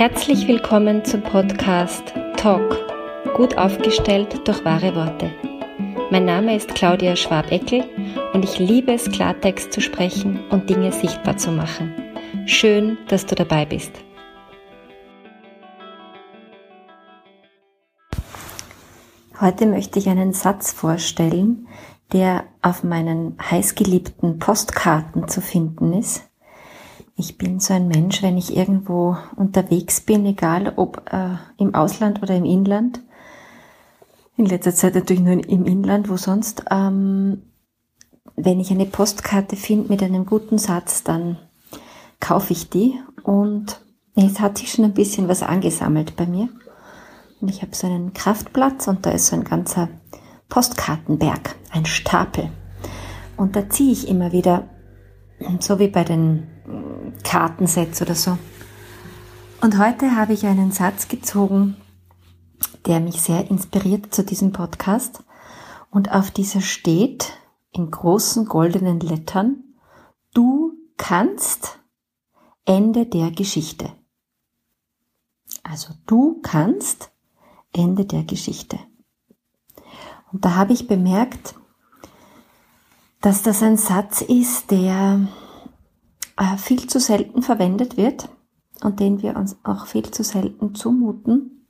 Herzlich willkommen zum Podcast Talk, gut aufgestellt durch wahre Worte. Mein Name ist Claudia Schwabeckel und ich liebe es, Klartext zu sprechen und Dinge sichtbar zu machen. Schön, dass du dabei bist. Heute möchte ich einen Satz vorstellen, der auf meinen heißgeliebten Postkarten zu finden ist ich bin so ein Mensch, wenn ich irgendwo unterwegs bin, egal ob äh, im Ausland oder im Inland, in letzter Zeit natürlich nur im Inland, wo sonst, ähm, wenn ich eine Postkarte finde mit einem guten Satz, dann kaufe ich die und es hat sich schon ein bisschen was angesammelt bei mir. Und ich habe so einen Kraftplatz und da ist so ein ganzer Postkartenberg, ein Stapel. Und da ziehe ich immer wieder, so wie bei den Kartensets oder so. Und heute habe ich einen Satz gezogen, der mich sehr inspiriert zu diesem Podcast. Und auf dieser steht in großen goldenen Lettern, du kannst Ende der Geschichte. Also du kannst Ende der Geschichte. Und da habe ich bemerkt, dass das ein Satz ist, der viel zu selten verwendet wird und den wir uns auch viel zu selten zumuten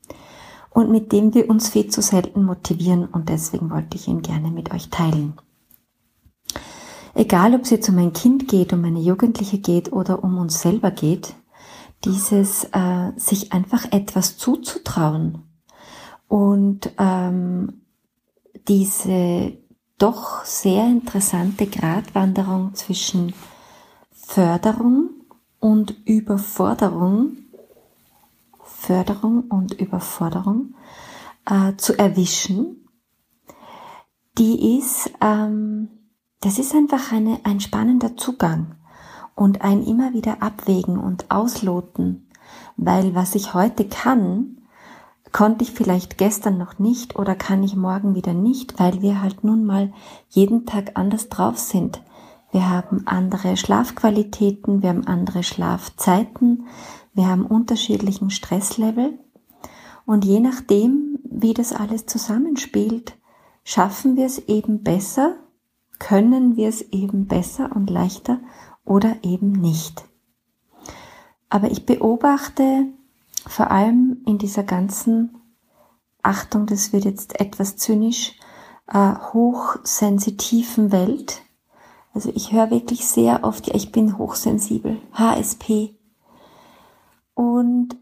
und mit dem wir uns viel zu selten motivieren und deswegen wollte ich ihn gerne mit euch teilen. Egal, ob es jetzt um ein Kind geht, um eine Jugendliche geht oder um uns selber geht, dieses äh, sich einfach etwas zuzutrauen und ähm, diese doch sehr interessante Gratwanderung zwischen Förderung und Überforderung, Förderung und Überforderung äh, zu erwischen, die ist, ähm, das ist einfach eine, ein spannender Zugang und ein immer wieder abwägen und ausloten, weil was ich heute kann, konnte ich vielleicht gestern noch nicht oder kann ich morgen wieder nicht, weil wir halt nun mal jeden Tag anders drauf sind wir haben andere Schlafqualitäten, wir haben andere Schlafzeiten, wir haben unterschiedlichen Stresslevel und je nachdem, wie das alles zusammenspielt, schaffen wir es eben besser, können wir es eben besser und leichter oder eben nicht. Aber ich beobachte vor allem in dieser ganzen Achtung, das wird jetzt etwas zynisch, äh, hochsensitiven Welt, also ich höre wirklich sehr oft, ja, ich bin hochsensibel, HSP. Und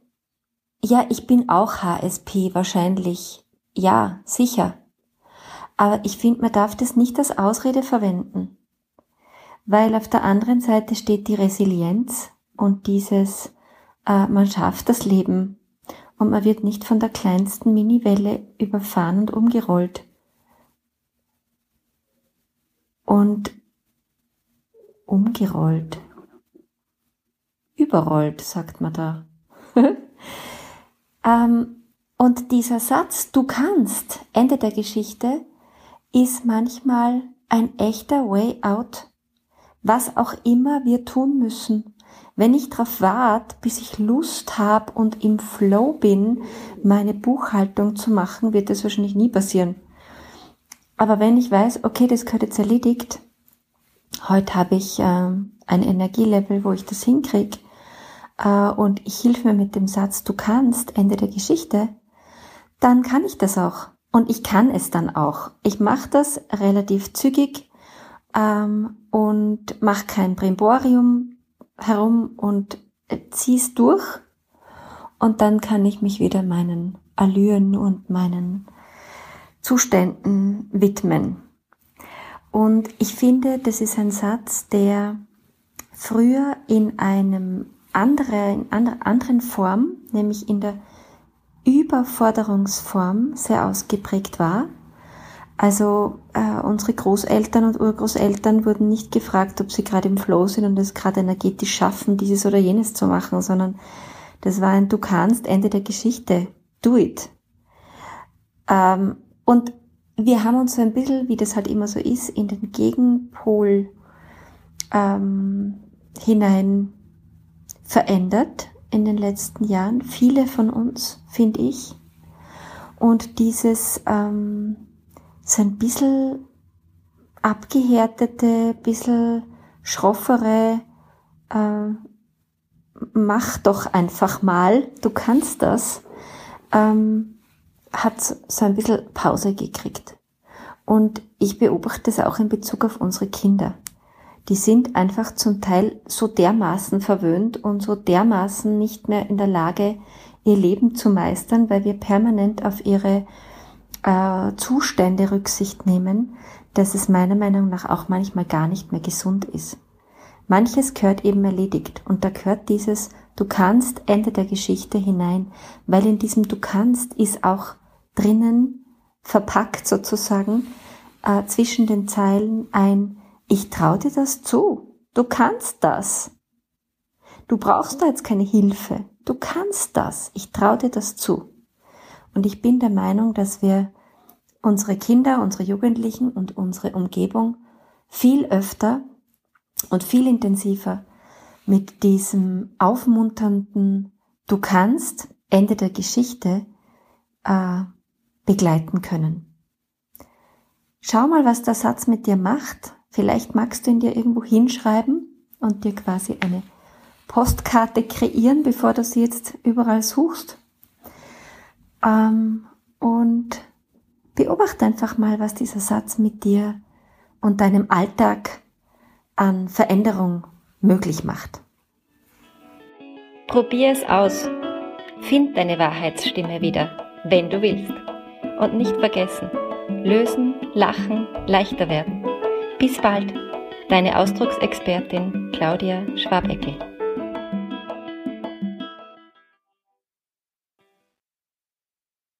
ja, ich bin auch HSP wahrscheinlich. Ja, sicher. Aber ich finde, man darf das nicht als Ausrede verwenden. Weil auf der anderen Seite steht die Resilienz und dieses, äh, man schafft das Leben und man wird nicht von der kleinsten Miniwelle überfahren und umgerollt. Und umgerollt. Überrollt, sagt man da. ähm, und dieser Satz, du kannst, Ende der Geschichte, ist manchmal ein echter Way out. Was auch immer wir tun müssen. Wenn ich darauf warte, bis ich Lust habe und im Flow bin, meine Buchhaltung zu machen, wird das wahrscheinlich nie passieren. Aber wenn ich weiß, okay, das gehört jetzt erledigt, heute habe ich äh, ein Energielevel, wo ich das hinkriege äh, und ich hilfe mir mit dem Satz, du kannst, Ende der Geschichte, dann kann ich das auch. Und ich kann es dann auch. Ich mache das relativ zügig ähm, und mache kein Brimborium herum und äh, zieh's durch. Und dann kann ich mich wieder meinen Allüren und meinen Zuständen widmen. Und ich finde, das ist ein Satz, der früher in einem anderen, in einer anderen Form, nämlich in der Überforderungsform sehr ausgeprägt war. Also äh, unsere Großeltern und Urgroßeltern wurden nicht gefragt, ob sie gerade im Flow sind und es gerade energetisch schaffen, dieses oder jenes zu machen, sondern das war ein Du kannst, Ende der Geschichte, do it. Ähm, und wir haben uns so ein bisschen, wie das halt immer so ist, in den Gegenpol ähm, hinein verändert in den letzten Jahren, viele von uns, finde ich. Und dieses ähm, so ein bisschen abgehärtete, bisschen schroffere, äh, mach doch einfach mal, du kannst das, ähm, hat so ein bisschen Pause gekriegt. Und ich beobachte es auch in Bezug auf unsere Kinder. Die sind einfach zum Teil so dermaßen verwöhnt und so dermaßen nicht mehr in der Lage, ihr Leben zu meistern, weil wir permanent auf ihre äh, Zustände Rücksicht nehmen, dass es meiner Meinung nach auch manchmal gar nicht mehr gesund ist. Manches gehört eben erledigt und da gehört dieses Du kannst Ende der Geschichte hinein, weil in diesem Du kannst ist auch drinnen verpackt sozusagen äh, zwischen den Zeilen ein Ich traue dir das zu. Du kannst das. Du brauchst da jetzt keine Hilfe. Du kannst das. Ich traue dir das zu. Und ich bin der Meinung, dass wir unsere Kinder, unsere Jugendlichen und unsere Umgebung viel öfter und viel intensiver mit diesem aufmunternden Du kannst Ende der Geschichte äh, begleiten können. Schau mal, was der Satz mit dir macht. Vielleicht magst du ihn dir irgendwo hinschreiben und dir quasi eine Postkarte kreieren, bevor du sie jetzt überall suchst. Ähm, und beobachte einfach mal, was dieser Satz mit dir und deinem Alltag an Veränderung möglich macht. Probier es aus. Find deine Wahrheitsstimme wieder, wenn du willst. Und nicht vergessen, lösen, lachen, leichter werden. Bis bald, deine Ausdrucksexpertin Claudia Schwabeckel.